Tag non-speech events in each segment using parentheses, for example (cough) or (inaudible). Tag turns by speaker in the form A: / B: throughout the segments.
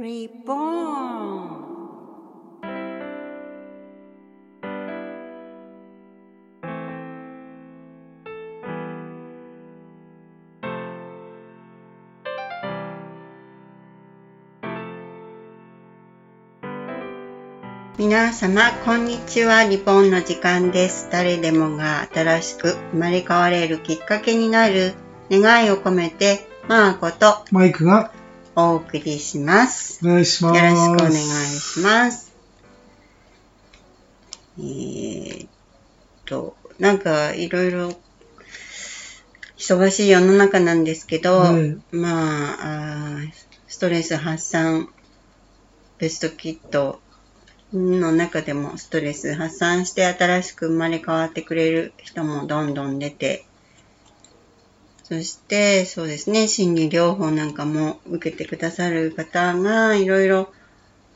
A: Reborn 皆様、こんにちは。リボンの時間です。誰でもが新しく生まれ変われるきっかけになる願いを込めて、マーコと
B: マイクが
A: お送りします。
B: お願いします。
A: よろしくお願いします。えーっと、なんかいろいろ忙しい世の中なんですけど、
B: ね
A: まあストレス発散ベストキットの中でもストレス発散して新しく生まれ変わってくれる人もどんどん出て、そして、そうですね、心理療法なんかも受けてくださる方がいろいろ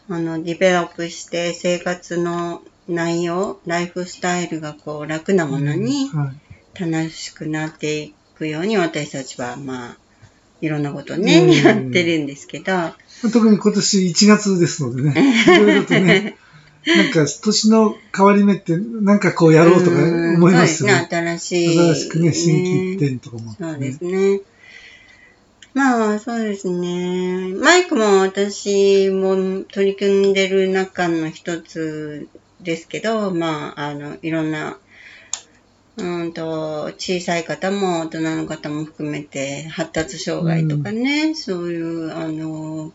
A: あのディベロップして生活の内容、ライフスタイルがこう楽なものに
B: はい。
A: 楽しくなっていくように私たちはまあいろんなことね、
B: うん。
A: やってるんですけど、
B: 特に今年1月ですのでね、いろいろとね、(laughs) (laughs) なんか年の変わり目ってなんかこうやろうとか思いますよね。
A: うんそうですね、新しい。
B: 新しくね、新規一点とかもね、
A: そうですね。まあ、そうですね。マイクも私も取り組んでる中の一つですけど、まあ、あの、いろんな、うんと、小さい方も大人の方も含めて、発達障害とかね、そういう、あの、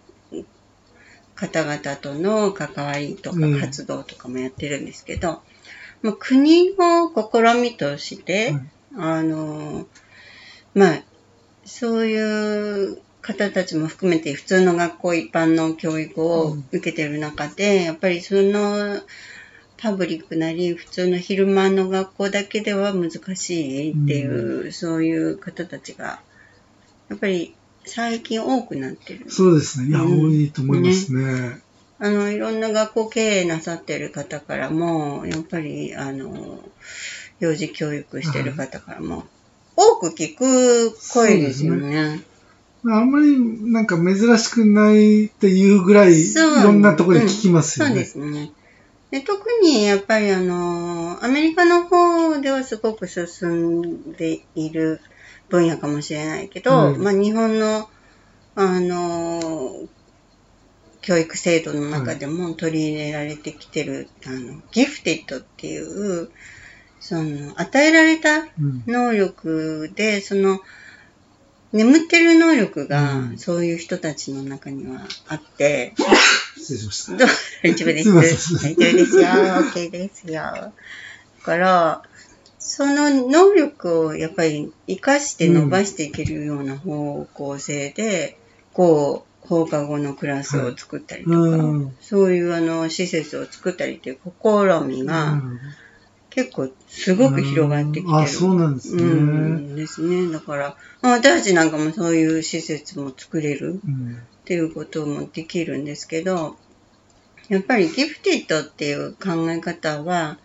A: 方々との関わりとか
B: うん。
A: 活動とかもやってるんですけど、まあ、国の試みとして、
B: はい
A: あの、まあ、そういう方たちも含めて普通の学校一般の教育を受けてる中で、やっぱりそのパブリックなり普通の昼間の学校だけでは難しいっていう、そういう方たちが、やっぱり最近多くなってる。
B: そうですね。いや、
A: うん
B: 多いと思いますね。
A: あの、いろんな学校経営なさってる方からも、やっぱり、あの、幼児教育してる方からも、多く聞く声ですよね。
B: あんまりなんか珍しくないっていうぐらい、いろんなところで聞きますよ
A: そうで
B: ね。
A: すね。で特にやっぱりあの、アメリカの方ではすごく進んでいる分野かもしれないけど、
B: うん
A: まあ日本の、あの、教育制度の中でも取り入れられてきてる、あの、ギフテッドっていう、その、与えられた
B: うん
A: 能力で、その、眠ってる能力が
B: う、ん
A: そういう人たちの中にはあって、
B: 失礼しました。
A: どう？大丈夫です。大丈夫ですよ。OK ですよ。だから、その能力をやっぱり活かして伸ばしていけるような方向性で、こう、放課後のクラスを作ったりとか、
B: うん
A: そういうあの施設を作ったりっていう試みが、
B: うん
A: 結構すごく広がってきてる。
B: あ、そうなんですね。
A: うんですね。だから、まあ私たちなんかもそういう施設も作れる
B: うん
A: っていうこともできるんですけど、やっぱりギフティッドっていう考え方は、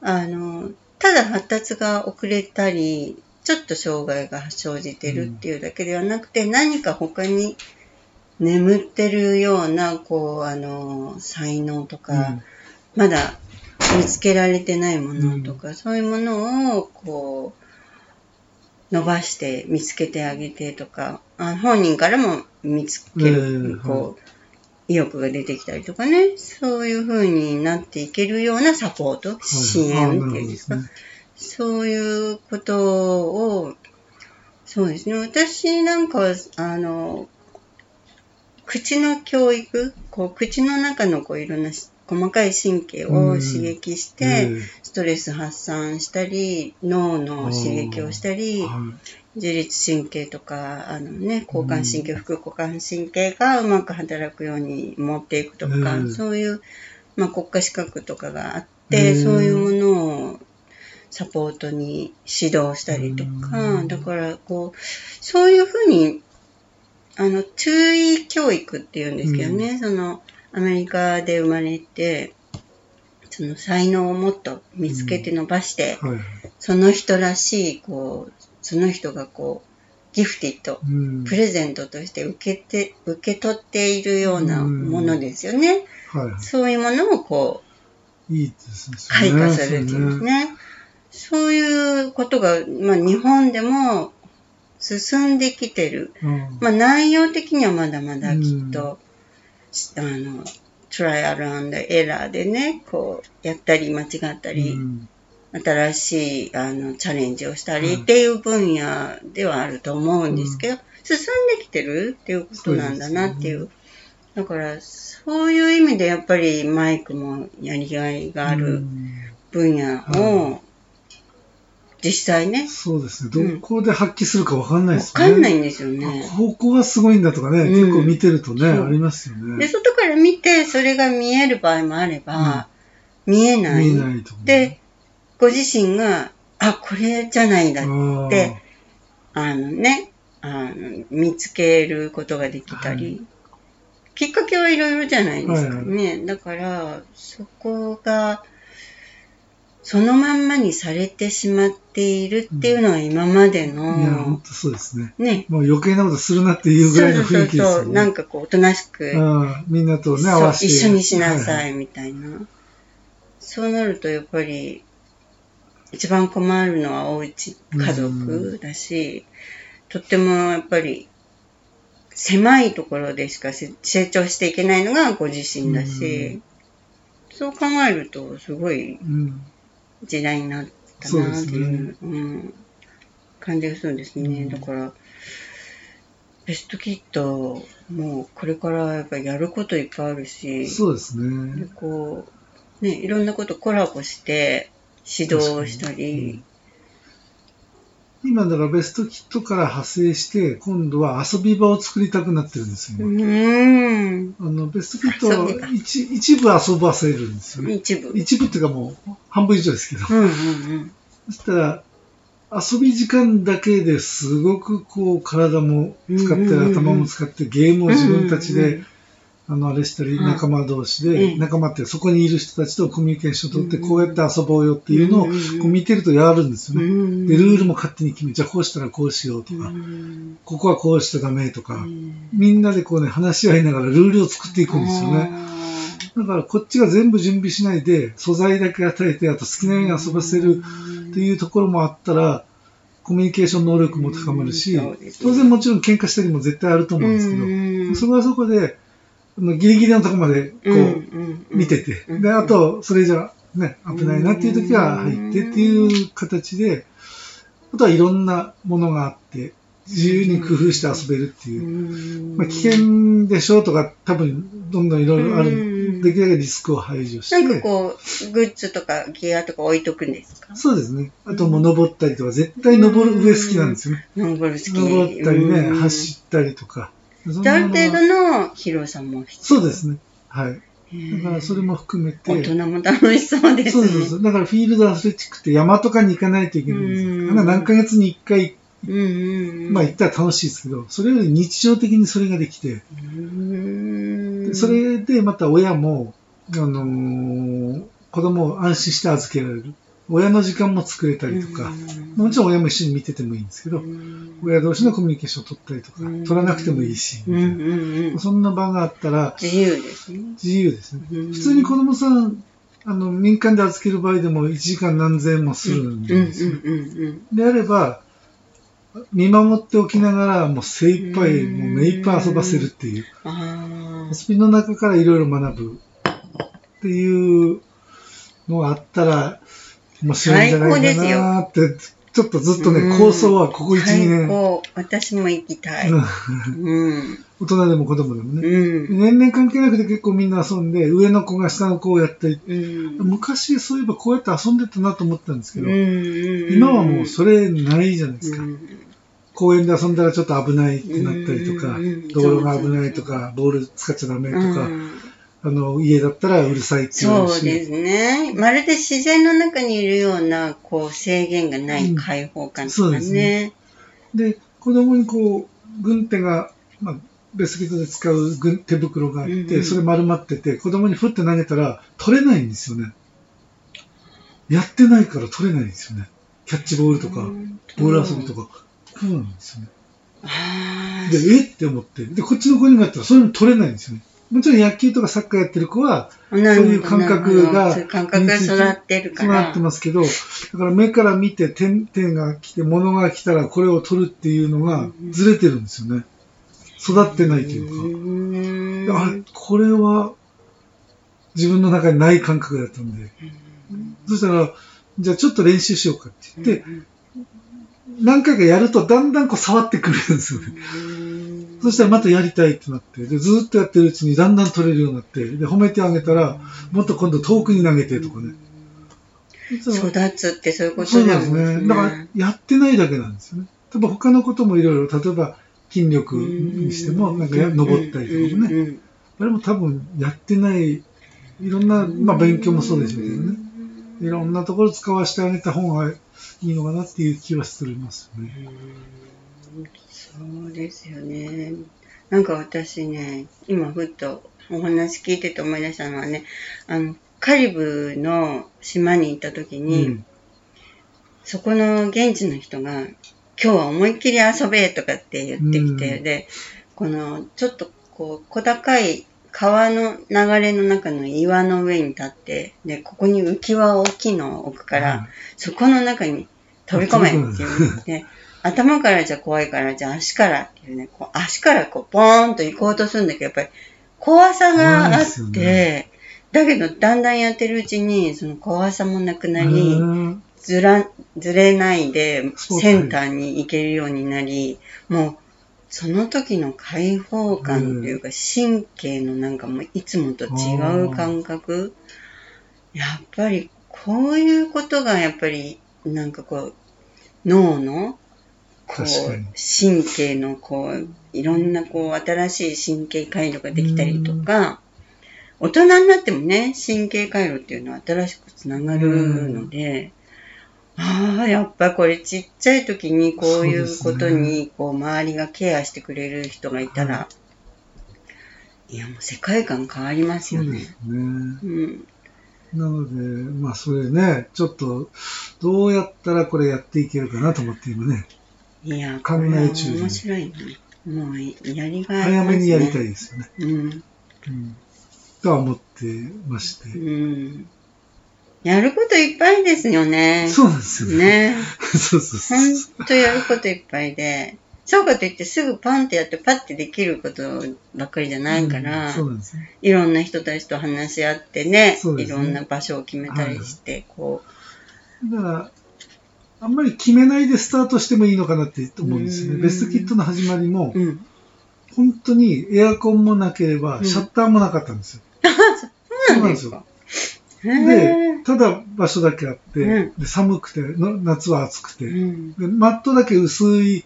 A: あの、ただ発達が遅れたり、ちょっと障害が生じてるっていうだけではなくて、何か他に眠ってるような、こう、あの、才能とか、まだ見つけられてないものとか、そういうものを、こう、伸ばして見つけてあげてとか、あ本人からも見つける、
B: うん。
A: こう、意欲が出てきたりとかね、そういう風になっていけるようなサポート、支援っていうんですか、そういうことを、そうですね、私なんかは、あの、口の教育、こう口の中のこういろんなし細かい神経を刺激して、
B: うん。
A: ストレス発散したり、脳の刺激をしたり、
B: は
A: 自律神経とか、あのね、交感神経、副交感神経がうまく働くように持っていくとか、
B: うん。
A: そういう、まあ、国家資格とかがあって、
B: うん。
A: そういうものをサポートに指導したりとか、
B: うん。
A: だから、こう、そういうふうに、あの、注意教育っていうんですけどね、その、アメリカで生まれて、その才能をもっと見つけて伸ばして、
B: いはい。
A: その人らしい、こう、その人がこう、ギフティッド、
B: うん。
A: プレゼントとして受けて、受け取っているようなものですよね。
B: はいは
A: そういうものをこう、
B: い。いいですね。
A: 開花するっていうんですね。そういうことが、まあ、日本でも進んできてる。
B: うん。
A: まあ、内容的にはまだまだきっと、あの、トライアルエラーでね、こう、やったり間違ったり、
B: うん
A: 新しいあのチャレンジをしたり
B: うん
A: っていう分野ではあると思うんですけど、進んできてるっていうことなんだなっていう。だから、そういう意味でやっぱりマイクもやりがいがあ
B: う
A: る
B: ん
A: 分野を、実際ね、
B: そうですね。
A: うん
B: どこで発揮するかわかんない
A: わ
B: ですよね。
A: かんないんですよね。
B: あここがすごいんだとかね、
A: うん
B: 結構見てるとね、ありますよ
A: で、
B: ね。
A: 外から見てそれが見える場合もあれば、見えない。
B: 見えないとか。
A: で、ご自身が、あ、これじゃないんだ
B: あー
A: であのね、あの、見つけることができたり、きっかけはいろいろじゃないですかね。だから、そこが、そのまんまにされてしまっているっていうのは今まで
B: いや、
A: の
B: 本、当そうですね。
A: ね、
B: もう余計なことするなっていうぐらいの雰囲気ですよね。
A: なんかこう、おとなしく、
B: うんみんなとね、
A: そう
B: 合わせて。
A: 一緒にしなさ
B: はい
A: みたいな。そうなるとやっぱり、一番困るのはおうち、家族だし、とってもやっぱり、狭いところでしかせ成長していけないのがご自身だし、そう考えるとすごい
B: うん
A: 時代になったなってい
B: ですね
A: う、うん、感じがするんですね。
B: うん
A: だから、ベストキット、もうこれからやっぱりやることいっぱいあるし、
B: そうです
A: で
B: ね。
A: こう、ね、いろんなことコラボして指導をしたり、
B: 今だからベストキットから派生して、今度は遊び場を作りたくなってるんですよ
A: う
B: ね。あの、ベストキットは一一部遊ばせるんですよね。
A: 一部。
B: 一部っていうかもう半分以上ですけど。
A: うんうん
B: そしたら、遊び時間だけですごくこう体も使って、
A: うんうんうんうん
B: 頭も使ってゲームを自分たちで、
A: うんうんうん
B: あの、あれしたり、
A: はい。
B: 仲間同士で、
A: うん。
B: 仲間ってそこにいる人たちとコミュニケーションを取って、こうやって遊ぼうよっていうのを、見てるとやるんですよね。
A: うん。
B: で、ルールも勝手に決め、じゃあこうしたらこうしようと
A: う
B: か、
A: ん。
B: ここはこうしちゃダメとか、
A: うん。
B: みんなでこうね、話し合いながらルールを作っていくんですよね。だからこっちが全部準備しないで、素材だけ与えて、あと好きなように遊ばせるっていうところもあったら、コミュニケーション能力も高まるし当然もちろん喧嘩したりも絶対あると思うんですけど、そこはそこで、ギリギリのところまでこ
A: う
B: 見てて、
A: うん
B: で、あと、それじゃね、危ないなっていう時は入ってっていう形で、あとはいろんなものがあって、自由に工夫して遊べるっていう。まあ、危険でしょうとか、多分どんどんいろいろあ
A: うん
B: る。できるだけリスクを排除し
A: なんか
B: て、
A: こう、グッズとかギアとか置いとくんですか？
B: そうですね。あともう登ったりとか、絶対登る上好きなんですよね。
A: 登る好き。
B: 登ったりね、
A: うん
B: 走ったりとか。
A: ある程度の広さも必要。
B: そうですね。はい。だからそれも含めて、
A: 大人も楽しそうですね。
B: そうそうそう。だからフィールドアスレチックって山とかに行かないといけないんですよ。何ヶ月に1回、
A: うんうんうん。
B: まあ行ったら楽しいですけど、それより日常的にそれができて、それでまた親も、あのー子供を安心して預けられる。親の時間も作れたりとか、もちろん親も一緒に見ててもいいんですけど、親同士のコミュニケーションを取ったりとか、
A: うん
B: 取らなくてもいいし。そんな場があったら
A: 自由ですね。
B: 自由ですね。
A: うん
B: 普通に子供さん、あの、民間で預ける場合でも1時間何千円もするんですよ。であれば、見守っておきながら、もう精一杯、
A: うん
B: もう目いっぱい遊ばせるっていう。遊びの中からいろいろ学ぶっていうのがあったら、面白いんじゃないかなって、ちょっとずっとね、
A: うん
B: 構想はここ1、2
A: 最
B: 年、
A: 高。私も行きたい。
B: 大人でも子供でもね。
A: うん。
B: 年々関係なくて結構みんな遊んで、上の子が下の子をやったり、
A: うん。
B: 昔そういえばこうやって遊んでたなと思ったんですけど、
A: うん
B: 今はもうそれないじゃないですか。
A: うん
B: 公園で遊んだらちょっと危ないってなったりとか
A: うん、
B: 道路が危ないとか、ボール使っちゃダメとか、
A: うん
B: あの、家だったらうるさいって言うし、
A: そうですね。まるで自然の中にいるような、こう、制限がない開放感と
B: そう
A: かね
B: ですね。で、子供にこう、軍手が、まあ、ベスキットで使う軍手袋があって、
A: うんうん
B: それ丸まってて、子供にふって投げたら取れないんですよね。やってないから取れないんですよね。キャッチボールとか、ボール遊びとか、こうなんですよね。
A: あ
B: で、え？って思って。で、こっちの子にもやったら、それも取れないんですよね。もちろん野球とかサッカーやってる子は、そういう感覚が
A: そういう感覚が育ってるから。
B: なってますけど、だから目から見て点々が来て、物が来たらこれを取るっていうのがずれてるんですよね。育ってないというか。
A: う
B: あれ、これは自分の中にない感覚だったんで。そしたら、じゃあちょっと練習しようかって言って、何回かやるとだんだんこう触ってくれるんですよね。そしたらまたやりたいってなって、でずーっとやってるうちにだんだん取れるようになって、で褒めてあげたら、もっと今度遠くに投げてとかね。
A: 育つってそういうこと
B: そうなん
A: でね。
B: ですすね。だから、やってないだけなんですよね。例えば他のこともいろいろ、例えば筋力にしても、なんかや登ったりとかもね。
A: ね。
B: あれも多分やってない、いろんな、まあ勉強もそうでしょうけどね。いろんなところ使わせてあげた方がいいのかなっていう気はするますよね。
A: そうですよね。なんか私ね、今ふっとお話聞いてて思い出したのはね、あの、カリブの島に行った時に、
B: うん。
A: そこの現地の人が、今日は思いっきり遊べとかって言ってきて、
B: うん。
A: で、この、ちょっとこう、小高い川の流れの中の岩の上に立って、で、ここに浮き輪を大きいのを置くから、
B: はい。
A: そこの中に飛び込めって言って、(laughs) 頭からじゃ怖いから、じゃあ足からっていうね、こう足からこうポーンと行こうとするんだけど、やっぱり怖さがあって、
B: ね
A: だけどだんだんやってるうちに、その怖さもなくなり、
B: うん
A: ずら、ずれないでセンターに行けるようになり、もう、その時の解放感というか、神経のなんかもういつもと違う感覚。やっぱり、こういうことがやっぱり、なんかこう、脳の、こう神経のこう、いろんなこう、新しい神経回路ができたりとか、大人になってもね、神経回路っていうのは新しくつながるので、ああ、やっぱこれちっちゃい時にこういうことに、こう、周りがケアしてくれる人がいたら、い。や、もう世界観変わりますよね。
B: う
A: ん。
B: なので、まあそれね、ちょっと、どうやったらこれやっていけるかなと思って今ね、
A: いや、
B: 考え中で
A: 面白いね。もう、やりがいあり
B: 早。めにやりたいですよね。
A: うん。
B: うん。とは思ってまして。
A: うん。やることいっぱいですよね。
B: そうなんですよね。
A: ね。(laughs)
B: そうそうそう
A: ほんとやることいっぱいで、そうかといってすぐパンってやってパッてできることばっかりじゃないから、
B: うんそうなんですね。
A: いろんな人たちと話し合ってね、
B: ね
A: いろんな場所を決めたりして、こ
B: だから、あんまり決めないでスタートしてもいいのかなって思うんですよね。
A: うん
B: ベストキットの始まりも
A: う、、うん。
B: 本当にエアコンもなければ、
A: うん
B: シャッターもなかったんですよ。(laughs)
A: そうなんですか。へ
B: で
A: ー、
B: ただ場所だけあって、
A: うん
B: で寒くての、夏は暑くて、
A: うん
B: で、マットだけ薄い、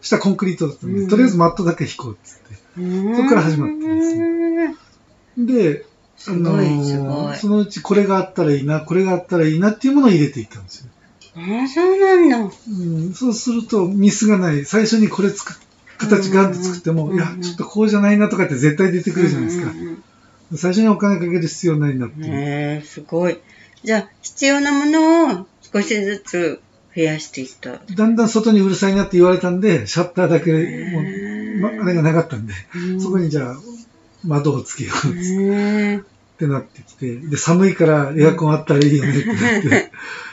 B: したコンクリートだったんで、
A: うん
B: とりあえずマットだけ引こうっつって。そこから始まったんです
A: ね。
B: で、あのーそのうちこれがあったらいいな、これがあったらいいなっていうものを入れていったんですよ。
A: ああ、そうなんだ。
B: うん、そうするとミスがない。最初にこれ作っ形ガンと作っても、
A: うん
B: いや、ちょっとこうじゃないなとかって絶対出てくるじゃないですか最初にお金かける必要ないなって
A: うん
B: いう。
A: へえ、すごい。じゃあ、必要なものを少しずつ増やしていった。
B: だんだん外にうるさいなって言われたんで、シャッターだけもう、ま、あれがなかったんで、
A: うん
B: そこにじゃあ窓をつけようってなってきて、で、寒いからエアコンあったらいいよねってなって、(laughs)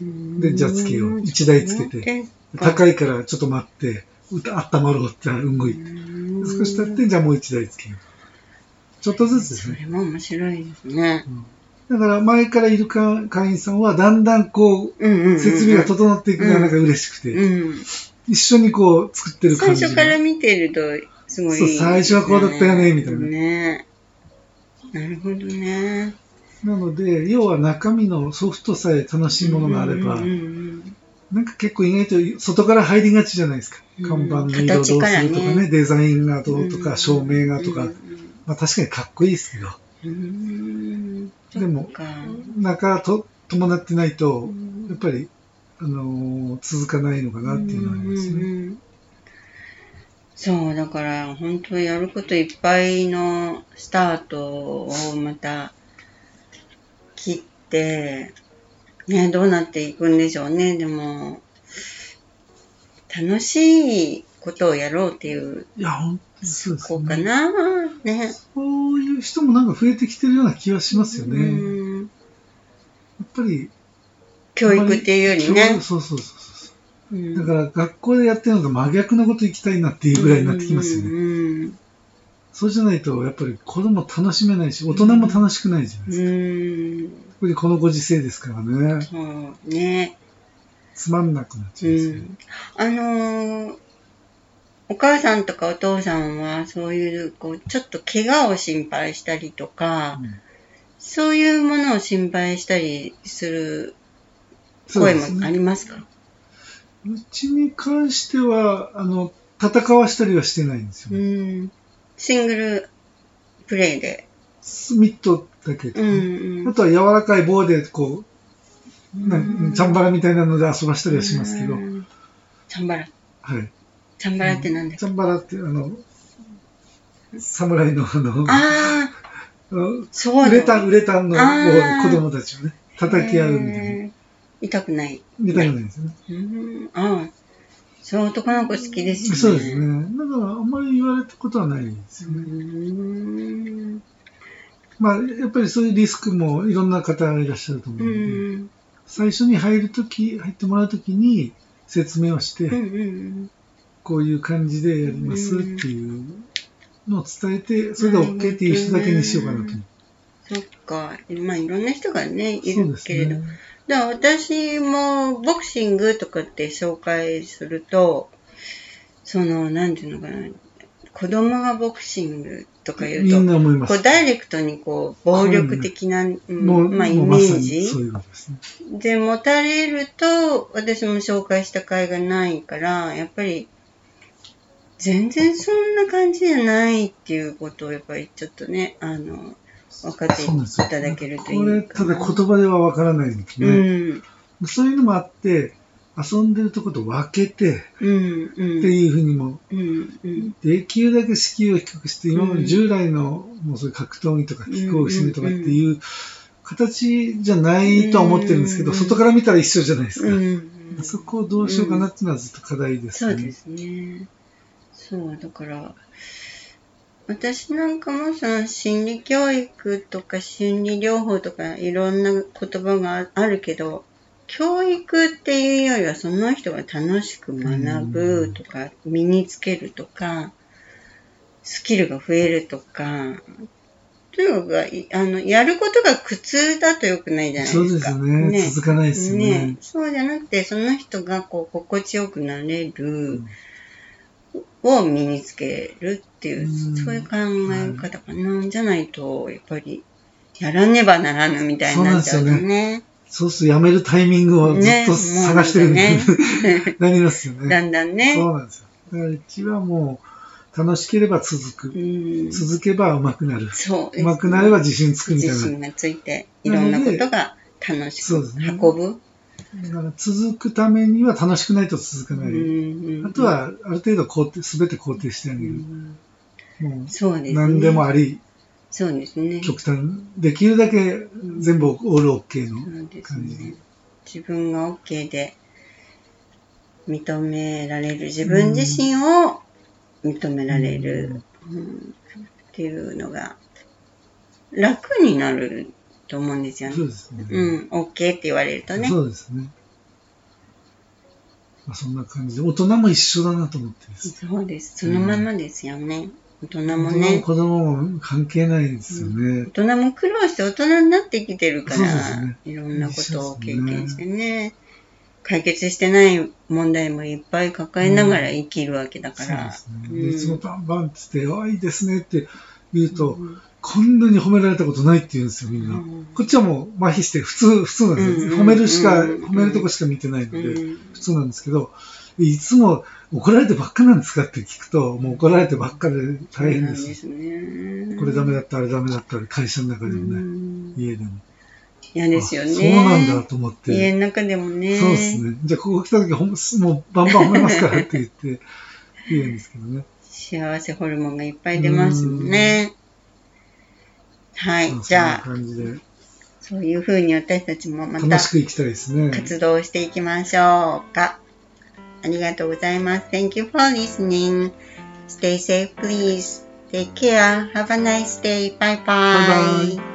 B: でじゃあつけよう一台つけて高いからちょっと待って、温まろうって動いて、少し経って、じゃあもう一台つけよう。ちょっとずつですね。
A: それも面白いですね。
B: だから前からいる会会員さんはだんだんこ
A: うんうんうんう。
B: うん設備が整っていくのがなんか嬉しくて、
A: うん。
B: 一緒にこう作ってる
A: 最
B: 感じが。
A: 初から見てると、すごいね、
B: そう最初はこうだったよねみたいな
A: ね。なるほどね。
B: なので、要は中身のソフトさえ楽しいものがあれば、
A: うんうん
B: なんか結構意外と外から入りがちじゃないですか。
A: うん。
B: 看板の色どうするとかね、
A: ね。
B: デザインがど
A: うん
B: うとか、照明がとか、
A: うん。
B: まあ確かにかっこいいですけど、
A: うん。
B: でも中と伴ってないと
A: う、ん。
B: やっぱり、あのー続かないのかなっていうのはありますね。
A: うんうんうん。そう、だから本当やることいっぱいのスタートをまた切って、ね、どうなっていくんでしょうね。でも、楽しいことをやろうっていう
B: いや、本当にそうです
A: こうか
B: ね。
A: な。ね。
B: そういう人もなんか増えてきてるような気はしますよね。や
A: うん
B: っぱり、
A: 教育っていうよりね
B: 教。そうそうそうそう。
A: うん
B: だから学校でやってるのが真逆のこと行きたいなっていうぐらいになってきますよね。
A: うん
B: そうじゃないと、やっぱり子供楽しめないし、大人も楽しくないじゃないですか。
A: うん。
B: 特にこのご時世ですからね。
A: そうね。
B: つまんなくなっちゃ
A: う
B: いますよね。
A: ん。あのーお母さんとかお父さんはそういう、こう、ちょっと怪我を心配したりとか、
B: うん
A: そういうものを心配したりする声もありますか？
B: うちに関しては、あの、戦わしたりはしてないんです
A: う
B: よ、ね。
A: ん。シングルプレイで。
B: ミットだけと
A: う
B: か
A: ん
B: ね、あとは柔らかい棒で、こう、
A: ん
B: チャンバラみたいなので遊ばしたりはしますけど、
A: うんチャンバラ。
B: はい。
A: チャンバラって何だっけ？
B: チャンバラって、あの、侍のあの、
A: あそうだ。
B: ウレタン、ウレタンの子供たちをね、叩き合うみたいな。
A: 痛くない。
B: みたいなんですよね。
A: うん。ああ。そう、男の子好きですよね。
B: そうですね。だから、あんまり言われたことはないですね。
A: ん。
B: まあ、やっぱりそういうリスクもいろんな方がいらっしゃると思う
A: う
B: ので、
A: ん。
B: 最初に入るとき、入ってもらうときに説明をして、
A: うんうん
B: こういう感じでやりますっていうのを伝えて、それで OK っていう人だけにしようかなと。
A: そっか。まあ、いろんな人がね、いるけれど。
B: ね。
A: だ私もボクシングとかって紹介すると、その、なんていうのかな、子供がボクシングとか言
B: みん
A: うと、
B: な思います。
A: こうダイレクトにこう暴力的な、うん
B: もう
A: まあ、イメージ
B: そういうことですね。
A: で持たれると、私も紹介した甲斐がないから、やっぱり、全然そんな感じじゃないっていうことを、やっぱりちょっとね、あの、分かってい。ただけるとい
B: これ。ただ言葉ではわからないんです
A: う
B: ね。
A: ん。
B: そういうのもあって、遊んでるとこと分けて、
A: うん。うん。
B: っていうふうにも、
A: うん。うん。
B: できるだけ敷居を低くして、今ま
A: うん
B: で従来の、もうそういう格闘技とかキックボクシングとかっていう形じゃないとは思ってるんですけど、
A: うん
B: 外から見たら一緒じゃないですか。
A: うん。
B: そこをどうしようかなっていうのはずっと課題ですね。
A: そうですね。そう、だから、私なんかもその心理教育とか心理療法とかいろんな言葉があるけど、教育っていうよりはその人が楽しく学ぶとか、身につけるとか、スキルが増えるとか、というか、いあの、やることが苦痛だと良くないじゃないですか。
B: そうですよね。続かないですよね。
A: ね、そうじゃなくて、その人がこう心地よくなれる、を身につけるっていう、
B: うん
A: そういう考え方かな。じゃないと、やっぱり、やらねばならぬみたいになっちゃうと
B: そう
A: ね。
B: そうするとやめるタイミングをずっと探してるみたいに、
A: ね (laughs)
B: なりますよね。
A: だんだんね。
B: そうなんですよ。だからうちはもう、楽しければ続く。
A: うん、
B: 続けば上手くなる。
A: そうです
B: 上手くなれば自信つくみたいな。
A: 自信がついて、いろんなことが楽しく運ぶ。
B: だから続くためには楽しくないと続か
A: う
B: ない。
A: ん
B: あと、は、ある程度肯定、すべて肯定してあ
A: う
B: げる。
A: ん
B: も
A: そうですね。
B: う、何でもあり、
A: そうですね。
B: 極端、できるだけ全部オールオッケーの感じで
A: ね。。自分が OK で認められる、自分自身を認められる、うんっていうのが楽になると思うんですよね
B: そう。ですね。
A: うん、OK って言われるとね。
B: そうですね。まあ、そんな感じで、大人も一緒だなと思ってです。
A: そうです。そのままですよね。大人も
B: 大人も
A: ね。
B: 子供も関係ないですよね。
A: 大人も苦労して大人になってきてるから、
B: ね
A: いろんなことを経験してね。解決してない問題もいっぱい抱えながら生きるわけだから。
B: そうですね。いつもバンバンって言って、あ、いいですねって言うと、
A: うん
B: こんなに褒められたことないって言うんですよ、みんな。
A: うん
B: こっちはもう麻痺して普通、普通なんですよ。
A: うん
B: 褒めるしか、
A: うん
B: 褒めるとこしか見てないので、
A: うん
B: 普通なんですけど、いつも怒られてばっかなんですかって聞くと、もう怒られてばっかで大変です。
A: ですね。
B: これダメだった、あれダメだった、会社の中でも
A: う
B: ね、
A: ん
B: 家でも。
A: 嫌ですよね。
B: あそうなんだと思って。
A: 家の中でもね。
B: そうですね。じゃあ、ここ来た時ほん、もうバンバン褒めますからって言って、言うんですけどね。
A: 幸せホルモンがいっぱい出ますもんね。はい、じゃあ、
B: そ
A: ういうふうに私たちもまた
B: 楽しくきたいですね。
A: 活動していきましょうか。ありがとうございます。Thank you for listening. Stay safe, please. Take care. Have a nice day. Bye bye.
B: bye, bye.